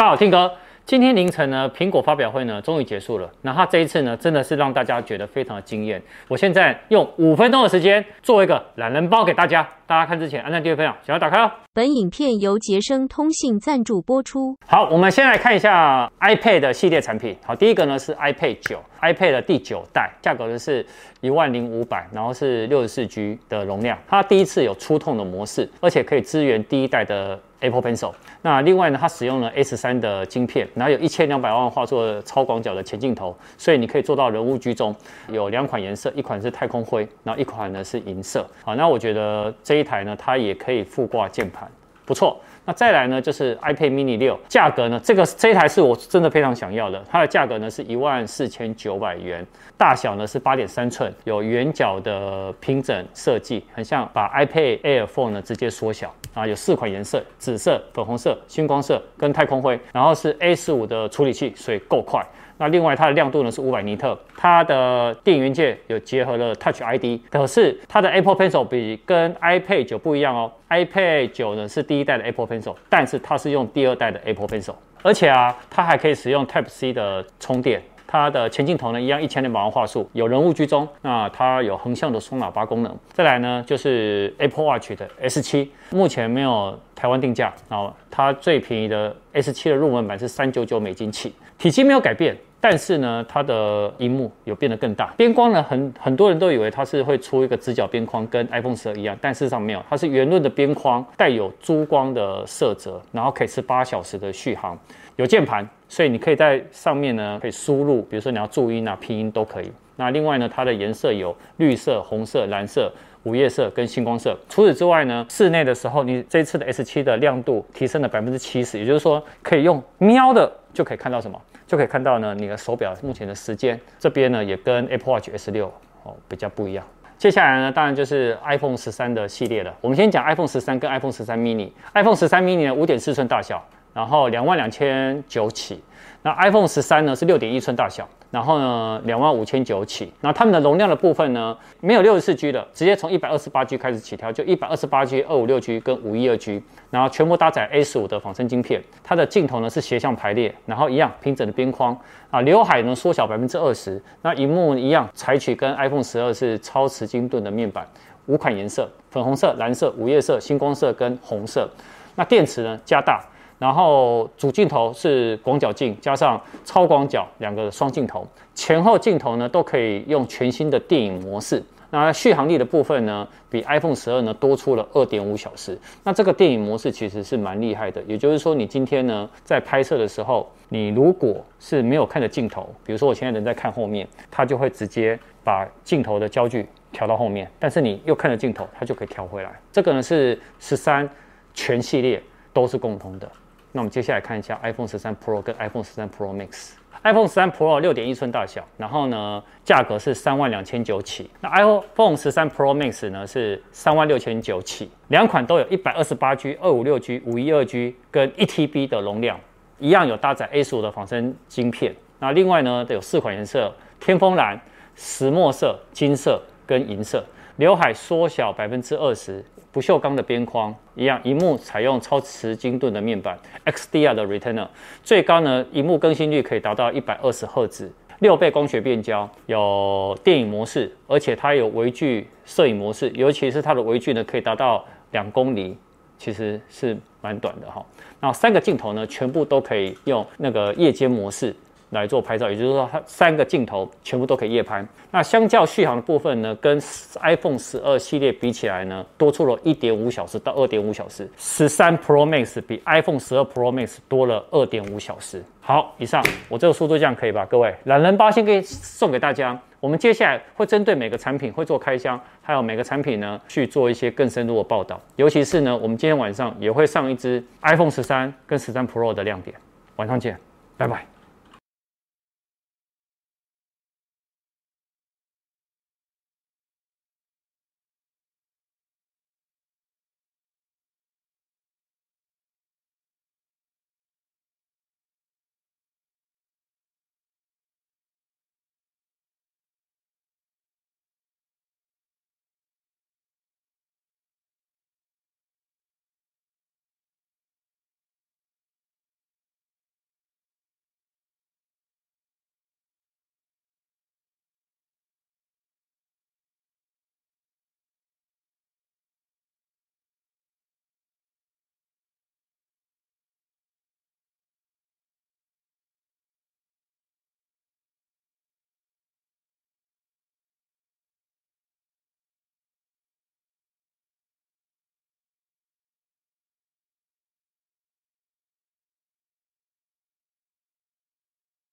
大家好听哥。今天凌晨呢，苹果发表会呢终于结束了。那它这一次呢，真的是让大家觉得非常的惊艳。我现在用五分钟的时间做一个懒人包给大家。大家看之前按赞、订阅、分享，想要打开哦。本影片由杰生通信赞助播出。好，我们先来看一下 iPad 的系列产品。好，第一个呢是 iPad 九，iPad 的第九代，价格呢是一万零五百，然后是六十四 G 的容量。它第一次有触控的模式，而且可以支援第一代的。Apple Pencil，那另外呢，它使用了 S 三的晶片，然后有一千两百万画素的超广角的前镜头，所以你可以做到人物居中。有两款颜色，一款是太空灰，然后一款呢是银色。好，那我觉得这一台呢，它也可以附挂键盘，不错。那再来呢，就是 iPad mini 六，价格呢，这个这一台是我真的非常想要的，它的价格呢是一万四千九百元，大小呢是八点三寸，有圆角的平整设计，很像把 iPad Air 4呢直接缩小啊，有四款颜色，紫色、粉红色、星光色跟太空灰，然后是 A 十五的处理器，所以够快。那另外它的亮度呢是五百尼特，它的电源键有结合了 Touch ID，可是它的 Apple Pencil 比跟 iPad 九不一样哦，iPad 九呢是第一代的 Apple Pencil，但是它是用第二代的 Apple Pencil，而且啊，它还可以使用 Type C 的充电。它的前镜头呢，一样一千两百万画素，有人物居中。那它有横向的双喇叭功能。再来呢，就是 Apple Watch 的 S7，目前没有台湾定价。然后它最便宜的 S7 的入门版是三九九美金起，体积没有改变，但是呢，它的荧幕有变得更大。边框呢，很很多人都以为它是会出一个直角边框，跟 iPhone 十二一样，但事实上没有，它是圆润的边框，带有珠光的色泽，然后可以是八小时的续航。有键盘，所以你可以在上面呢，可以输入，比如说你要注音啊、拼音都可以。那另外呢，它的颜色有绿色、红色、蓝色、午夜色跟星光色。除此之外呢，室内的时候，你这次的 S7 的亮度提升了百分之七十，也就是说可以用瞄的就可以看到什么，就可以看到呢你的手表目前的时间。这边呢也跟 Apple Watch S6 哦比较不一样。接下来呢，当然就是 iPhone 十三的系列了。我们先讲 iPhone 十三跟 iPhone 十三 mini。iPhone 十三 mini 呢，五点四寸大小。然后两万两千九起，那 iPhone 十三呢是六点一寸大小，然后呢两万五千九起，那它们的容量的部分呢没有六十四 G 的，直接从一百二十八 G 开始起跳，就一百二十八 G、二五六 G 跟五一二 G，然后全部搭载 A 十五的仿生晶片，它的镜头呢是斜向排列，然后一样平整的边框。啊，刘海呢缩小百分之二十，那荧幕一样采取跟 iPhone 十二是超磁晶盾的面板，五款颜色，粉红色、蓝色、午夜色、星光色跟红色，那电池呢加大。然后主镜头是广角镜加上超广角两个双镜头，前后镜头呢都可以用全新的电影模式。那续航力的部分呢，比 iPhone 十二呢多出了二点五小时。那这个电影模式其实是蛮厉害的，也就是说你今天呢在拍摄的时候，你如果是没有看着镜头，比如说我现在人在看后面，它就会直接把镜头的焦距调到后面，但是你又看着镜头，它就可以调回来。这个呢是十三全系列都是共通的。那我们接下来看一下 iPhone 十三 Pro 跟 iPhone 十三 Pro Max。iPhone 十三 Pro 六点一寸大小，然后呢，价格是三万两千九起。那 iPhone 十三 Pro Max 呢是三万六千九起。两款都有一百二十八 G、二五六 G、五一二 G 跟一 TB 的容量，一样有搭载 A 十五的仿生晶片。那另外呢，有四款颜色：天枫蓝、石墨色、金色跟银色。刘海缩小百分之二十。不锈钢的边框一样，荧幕采用超磁晶盾的面板，XDR 的 Retina，最高呢，荧幕更新率可以达到一百二十赫兹，六倍光学变焦，有电影模式，而且它有微距摄影模式，尤其是它的微距呢可以达到两公里，其实是蛮短的哈。然后三个镜头呢，全部都可以用那个夜间模式。来做拍照，也就是说，它三个镜头全部都可以夜拍。那相较续航的部分呢，跟 iPhone 十二系列比起来呢，多出了一点五小时到二点五小时。十三 Pro Max 比 iPhone 十二 Pro Max 多了二点五小时。好，以上我这个速度这样可以吧？各位，懒人包先给送给大家。我们接下来会针对每个产品会做开箱，还有每个产品呢去做一些更深入的报道。尤其是呢，我们今天晚上也会上一支 iPhone 十三跟十三 Pro 的亮点。晚上见，拜拜。